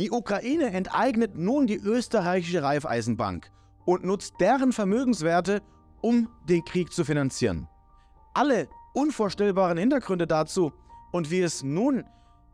Die Ukraine enteignet nun die österreichische Raiffeisenbank und nutzt deren Vermögenswerte, um den Krieg zu finanzieren. Alle unvorstellbaren Hintergründe dazu und wie es nun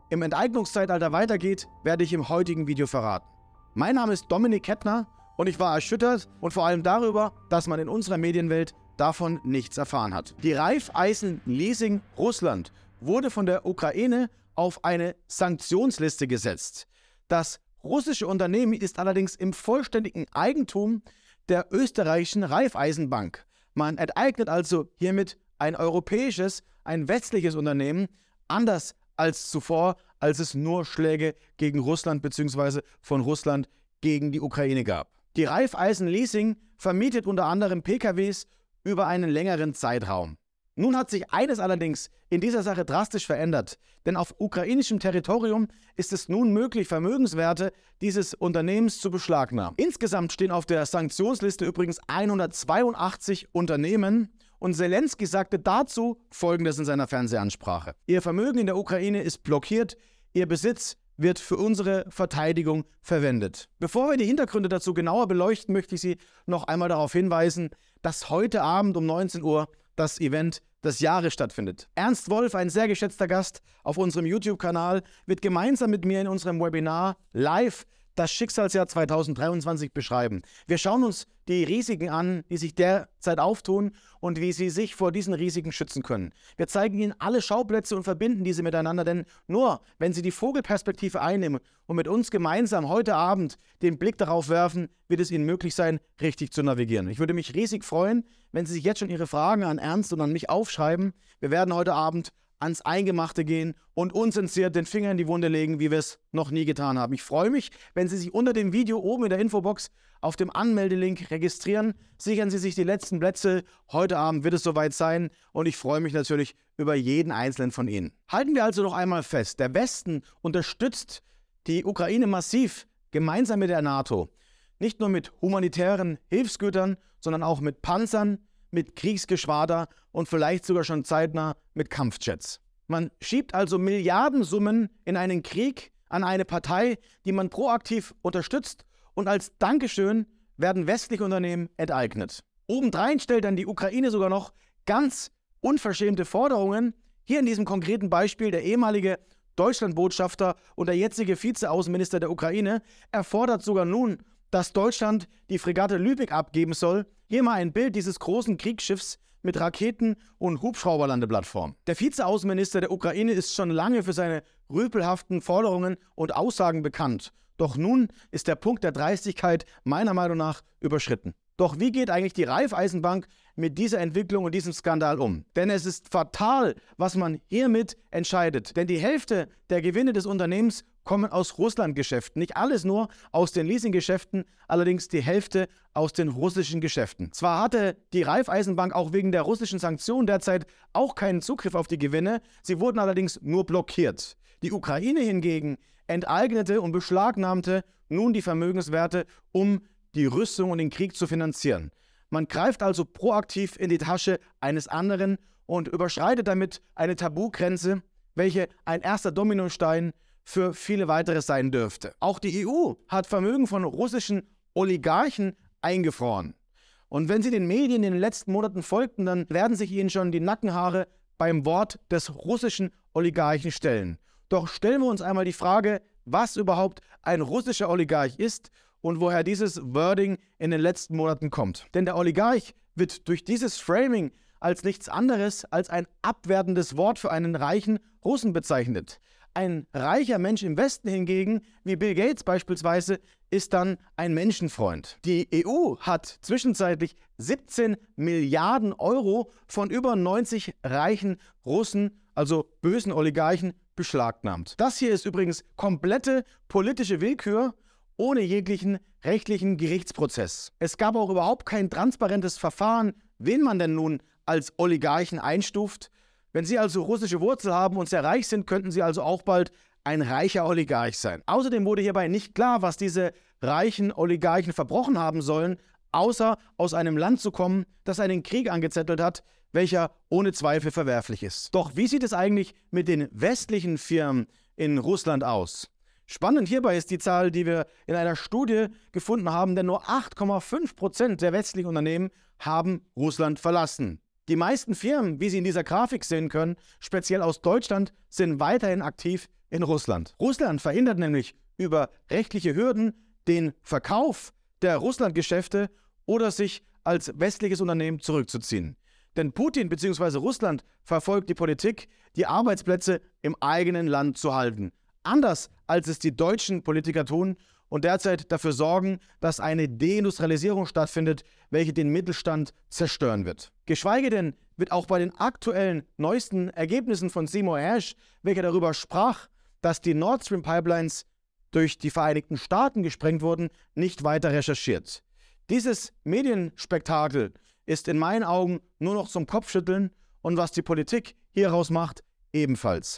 im Enteignungszeitalter weitergeht, werde ich im heutigen Video verraten. Mein Name ist Dominik Kettner und ich war erschüttert und vor allem darüber, dass man in unserer Medienwelt davon nichts erfahren hat. Die Raiffeisen Leasing Russland wurde von der Ukraine auf eine Sanktionsliste gesetzt. Das russische Unternehmen ist allerdings im vollständigen Eigentum der österreichischen Raiffeisenbank. Man enteignet also hiermit ein europäisches, ein westliches Unternehmen, anders als zuvor, als es nur Schläge gegen Russland bzw. von Russland gegen die Ukraine gab. Die Raiffeisen Leasing vermietet unter anderem PKWs über einen längeren Zeitraum. Nun hat sich eines allerdings in dieser Sache drastisch verändert, denn auf ukrainischem Territorium ist es nun möglich, Vermögenswerte dieses Unternehmens zu beschlagnahmen. Insgesamt stehen auf der Sanktionsliste übrigens 182 Unternehmen und Zelensky sagte dazu Folgendes in seiner Fernsehansprache. Ihr Vermögen in der Ukraine ist blockiert, ihr Besitz wird für unsere Verteidigung verwendet. Bevor wir die Hintergründe dazu genauer beleuchten, möchte ich Sie noch einmal darauf hinweisen, dass heute Abend um 19 Uhr das Event des Jahres stattfindet. Ernst Wolf, ein sehr geschätzter Gast auf unserem YouTube-Kanal, wird gemeinsam mit mir in unserem Webinar live das Schicksalsjahr 2023 beschreiben. Wir schauen uns die Risiken an, die sich derzeit auftun und wie Sie sich vor diesen Risiken schützen können. Wir zeigen Ihnen alle Schauplätze und verbinden diese miteinander, denn nur wenn Sie die Vogelperspektive einnehmen und mit uns gemeinsam heute Abend den Blick darauf werfen, wird es Ihnen möglich sein, richtig zu navigieren. Ich würde mich riesig freuen, wenn Sie sich jetzt schon Ihre Fragen an Ernst und an mich aufschreiben. Wir werden heute Abend ans Eingemachte gehen und unzensiert den Finger in die Wunde legen, wie wir es noch nie getan haben. Ich freue mich, wenn Sie sich unter dem Video oben in der Infobox auf dem Anmeldelink registrieren. Sichern Sie sich die letzten Plätze. Heute Abend wird es soweit sein und ich freue mich natürlich über jeden einzelnen von Ihnen. Halten wir also noch einmal fest, der Westen unterstützt die Ukraine massiv gemeinsam mit der NATO. Nicht nur mit humanitären Hilfsgütern, sondern auch mit Panzern, mit Kriegsgeschwader und vielleicht sogar schon zeitnah mit Kampfjets. Man schiebt also Milliardensummen in einen Krieg an eine Partei, die man proaktiv unterstützt und als Dankeschön werden westliche Unternehmen enteignet. Obendrein stellt dann die Ukraine sogar noch ganz unverschämte Forderungen. Hier in diesem konkreten Beispiel der ehemalige Deutschlandbotschafter und der jetzige Vizeaußenminister der Ukraine erfordert sogar nun dass Deutschland die Fregatte Lübeck abgeben soll. Hier mal ein Bild dieses großen Kriegsschiffs mit Raketen und Hubschrauberlandeplattform. Der Vizeaußenminister der Ukraine ist schon lange für seine rüpelhaften Forderungen und Aussagen bekannt. Doch nun ist der Punkt der Dreistigkeit meiner Meinung nach überschritten. Doch wie geht eigentlich die Raiffeisenbank mit dieser Entwicklung und diesem Skandal um? Denn es ist fatal, was man hiermit entscheidet. Denn die Hälfte der Gewinne des Unternehmens kommen aus Russland-Geschäften. Nicht alles nur aus den Leasing-Geschäften, allerdings die Hälfte aus den russischen Geschäften. Zwar hatte die Raiffeisenbank auch wegen der russischen Sanktionen derzeit auch keinen Zugriff auf die Gewinne, sie wurden allerdings nur blockiert. Die Ukraine hingegen enteignete und beschlagnahmte nun die Vermögenswerte, um die Rüstung und den Krieg zu finanzieren. Man greift also proaktiv in die Tasche eines anderen und überschreitet damit eine Tabugrenze, welche ein erster Dominostein für viele weitere sein dürfte. Auch die EU hat Vermögen von russischen Oligarchen eingefroren. Und wenn Sie den Medien in den letzten Monaten folgten, dann werden sich Ihnen schon die Nackenhaare beim Wort des russischen Oligarchen stellen. Doch stellen wir uns einmal die Frage, was überhaupt ein russischer Oligarch ist und woher dieses Wording in den letzten Monaten kommt. Denn der Oligarch wird durch dieses Framing als nichts anderes als ein abwertendes Wort für einen reichen Russen bezeichnet. Ein reicher Mensch im Westen hingegen, wie Bill Gates beispielsweise, ist dann ein Menschenfreund. Die EU hat zwischenzeitlich 17 Milliarden Euro von über 90 reichen Russen, also bösen Oligarchen, beschlagnahmt. Das hier ist übrigens komplette politische Willkür ohne jeglichen rechtlichen Gerichtsprozess. Es gab auch überhaupt kein transparentes Verfahren, wen man denn nun als Oligarchen einstuft. Wenn Sie also russische Wurzel haben und sehr reich sind, könnten Sie also auch bald ein reicher Oligarch sein. Außerdem wurde hierbei nicht klar, was diese reichen Oligarchen verbrochen haben sollen, außer aus einem Land zu kommen, das einen Krieg angezettelt hat, welcher ohne Zweifel verwerflich ist. Doch wie sieht es eigentlich mit den westlichen Firmen in Russland aus? Spannend hierbei ist die Zahl, die wir in einer Studie gefunden haben, denn nur 8,5 Prozent der westlichen Unternehmen haben Russland verlassen. Die meisten Firmen, wie Sie in dieser Grafik sehen können, speziell aus Deutschland, sind weiterhin aktiv in Russland. Russland verhindert nämlich über rechtliche Hürden den Verkauf der Russlandgeschäfte oder sich als westliches Unternehmen zurückzuziehen. Denn Putin bzw. Russland verfolgt die Politik, die Arbeitsplätze im eigenen Land zu halten. Anders als es die deutschen Politiker tun und derzeit dafür sorgen, dass eine Deindustrialisierung stattfindet, welche den Mittelstand zerstören wird. Geschweige denn wird auch bei den aktuellen neuesten Ergebnissen von Seymour Hersh, welcher darüber sprach, dass die Nord Stream Pipelines durch die Vereinigten Staaten gesprengt wurden, nicht weiter recherchiert. Dieses Medienspektakel ist in meinen Augen nur noch zum Kopfschütteln und was die Politik hieraus macht, ebenfalls.